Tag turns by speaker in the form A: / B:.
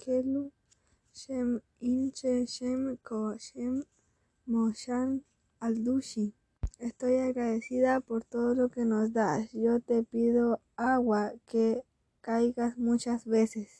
A: Kelu, Shem Inche, Shem Ko, Shem Moshan Aldushi. Estoy agradecida por todo lo que nos das. Yo te pido agua, que caigas muchas veces.